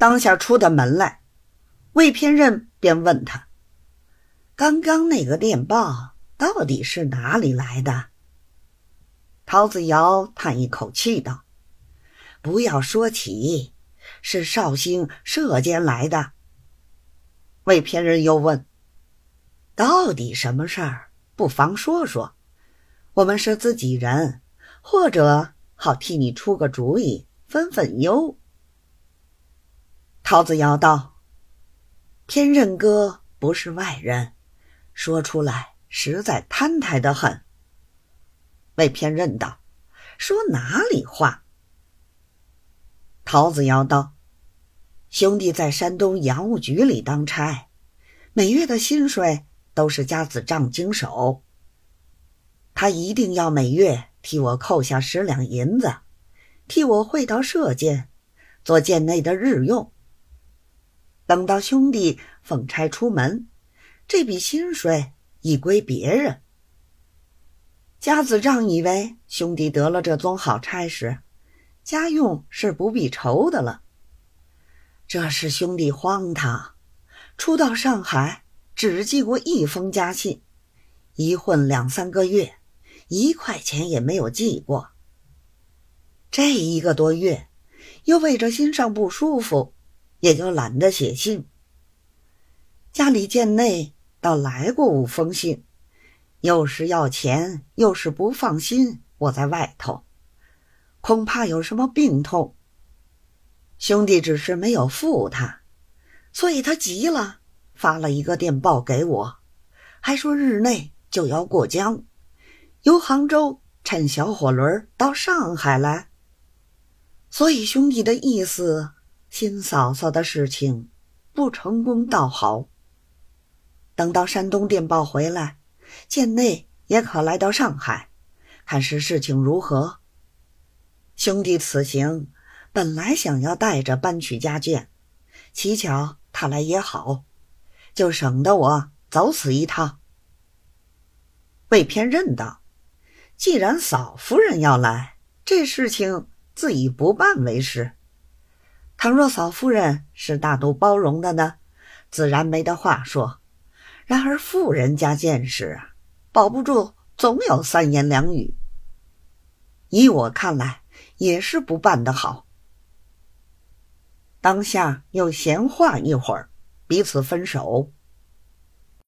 当下出的门来，魏偏任便问他：“刚刚那个电报到底是哪里来的？”陶子尧叹一口气道：“不要说起，是绍兴射监来的。”魏偏任又问：“到底什么事儿？不妨说说，我们是自己人，或者好替你出个主意，分分忧。”陶子尧道：“偏任哥不是外人，说出来实在摊台的很。”魏偏任道：“说哪里话？”陶子尧道：“兄弟在山东洋务局里当差，每月的薪水都是家子账经手。他一定要每月替我扣下十两银子，替我汇到社监，做监内的日用。等到兄弟奉差出门，这笔薪水已归别人。”家子丈以为兄弟得了这宗好差事，家用是不必愁的了。这是兄弟荒唐，初到上海只寄过一封家信，一混两三个月，一块钱也没有寄过。这一个多月，又为着心上不舒服，也就懒得写信。家里贱内倒来过五封信。又是要钱，又是不放心我在外头，恐怕有什么病痛。兄弟只是没有付他，所以他急了，发了一个电报给我，还说日内就要过江，由杭州乘小火轮到上海来。所以兄弟的意思，新嫂嫂的事情不成功倒好。等到山东电报回来。贱内也可来到上海，看是事情如何。兄弟此行本来想要带着搬去家眷，乞巧他来也好，就省得我走此一趟。魏偏认道：“既然嫂夫人要来，这事情自以不办为是。倘若嫂夫人是大度包容的呢，自然没得话说。”然而富人家见识啊，保不住总有三言两语。依我看来，也是不办得好。当下又闲话一会儿，彼此分手。